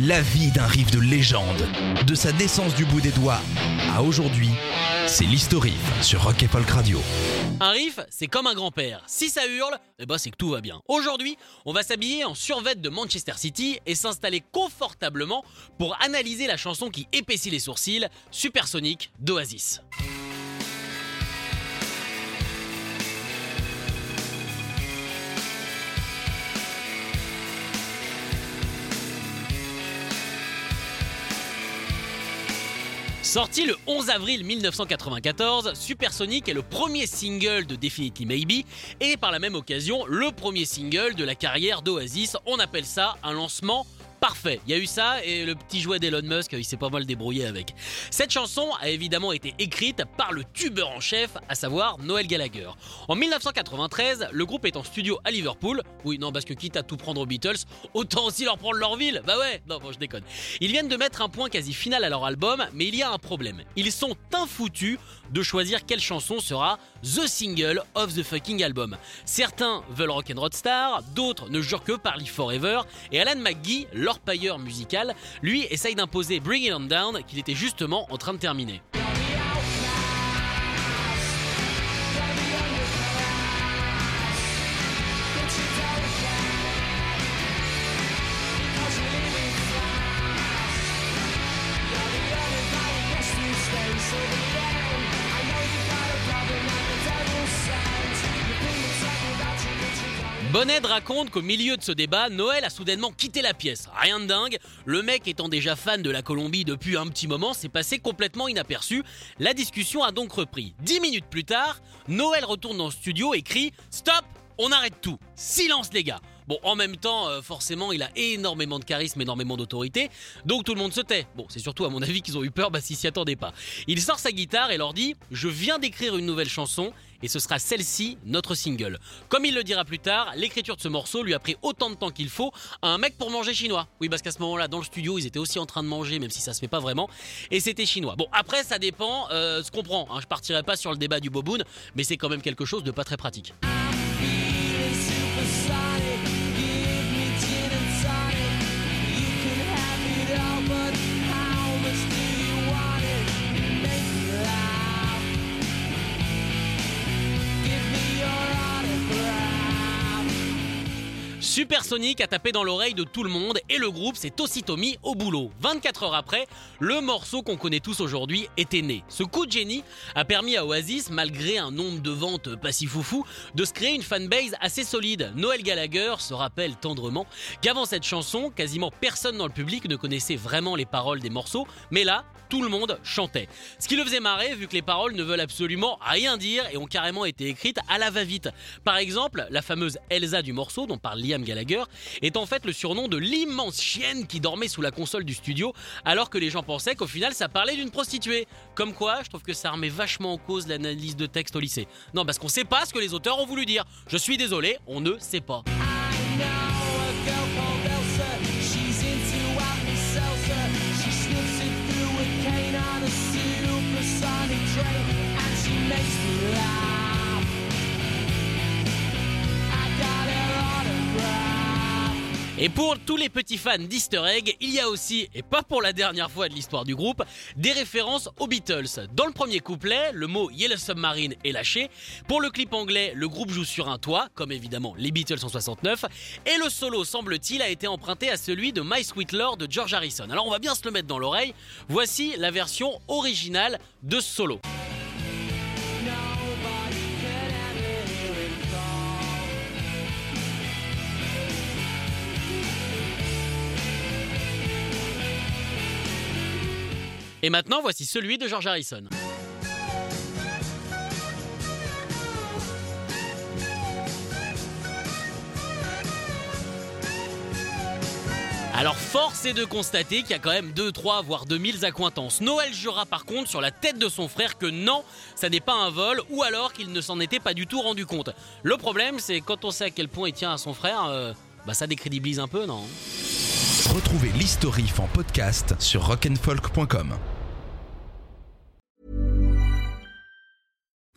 La vie d'un riff de légende, de sa naissance du bout des doigts à aujourd'hui, c'est l'historique sur Rock et Folk Radio. Un riff, c'est comme un grand-père. Si ça hurle, eh ben c'est que tout va bien. Aujourd'hui, on va s'habiller en survêt de Manchester City et s'installer confortablement pour analyser la chanson qui épaissit les sourcils, Supersonic d'Oasis. Sorti le 11 avril 1994, Supersonic est le premier single de Definitely Maybe et par la même occasion le premier single de la carrière d'Oasis. On appelle ça un lancement Parfait, il y a eu ça et le petit jouet d'Elon Musk, il s'est pas mal débrouillé avec. Cette chanson a évidemment été écrite par le tubeur en chef, à savoir Noël Gallagher. En 1993, le groupe est en studio à Liverpool. Oui, non, parce que quitte à tout prendre aux Beatles, autant aussi leur prendre leur ville. Bah ouais, non, bon, je déconne. Ils viennent de mettre un point quasi final à leur album, mais il y a un problème. Ils sont infoutus de choisir quelle chanson sera the single of the fucking album. Certains veulent Rock'n'Roll Star, d'autres ne jurent que par Live Forever, et Alan McGee, leur pailleur musical, lui essaye d'imposer Bring It On Down qu'il était justement en train de terminer. Bonnet raconte qu'au milieu de ce débat, Noël a soudainement quitté la pièce. Rien de dingue, le mec étant déjà fan de la Colombie depuis un petit moment, c'est passé complètement inaperçu. La discussion a donc repris. Dix minutes plus tard, Noël retourne dans le studio et crie Stop on arrête tout. Silence les gars. Bon, en même temps, euh, forcément, il a énormément de charisme, énormément d'autorité, donc tout le monde se tait. Bon, c'est surtout à mon avis qu'ils ont eu peur, bah s'ils s'y attendaient pas. Il sort sa guitare et leur dit Je viens d'écrire une nouvelle chanson et ce sera celle-ci, notre single. Comme il le dira plus tard, l'écriture de ce morceau lui a pris autant de temps qu'il faut à un mec pour manger chinois. Oui, parce qu'à ce moment-là, dans le studio, ils étaient aussi en train de manger, même si ça se fait pas vraiment, et c'était chinois. Bon, après, ça dépend, euh, ce qu'on prend. Hein. Je partirai pas sur le débat du boboon, mais c'est quand même quelque chose de pas très pratique. Supersonic a tapé dans l'oreille de tout le monde et le groupe s'est aussitôt mis au boulot. 24 heures après, le morceau qu'on connaît tous aujourd'hui était né. Ce coup de génie a permis à Oasis, malgré un nombre de ventes pas si foufou, de se créer une fanbase assez solide. Noël Gallagher se rappelle tendrement qu'avant cette chanson, quasiment personne dans le public ne connaissait vraiment les paroles des morceaux, mais là, tout le monde chantait. Ce qui le faisait marrer vu que les paroles ne veulent absolument rien dire et ont carrément été écrites à la va-vite. Par exemple, la fameuse Elsa du morceau dont parle Liam Gallagher est en fait le surnom de l'immense chienne qui dormait sous la console du studio alors que les gens pensaient qu'au final ça parlait d'une prostituée. Comme quoi, je trouve que ça remet vachement en cause l'analyse de texte au lycée. Non, parce qu'on sait pas ce que les auteurs ont voulu dire. Je suis désolé, on ne sait pas. Et pour tous les petits fans d'Easter Egg, il y a aussi, et pas pour la dernière fois de l'histoire du groupe, des références aux Beatles. Dans le premier couplet, le mot Yellow Submarine est lâché. Pour le clip anglais, le groupe joue sur un toit, comme évidemment les Beatles en 69. Et le solo, semble-t-il, a été emprunté à celui de My Sweet Lord de George Harrison. Alors on va bien se le mettre dans l'oreille. Voici la version originale de ce solo. Et maintenant, voici celui de George Harrison. Alors force est de constater qu'il y a quand même 2, 3, voire 2000 accointances. Noël jura par contre sur la tête de son frère que non, ça n'est pas un vol, ou alors qu'il ne s'en était pas du tout rendu compte. Le problème c'est quand on sait à quel point il tient à son frère, euh, bah ça décrédibilise un peu, non? Retrouvez l'historif en podcast sur rock'n'folk.com.